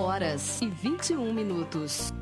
horas e 21 minutos.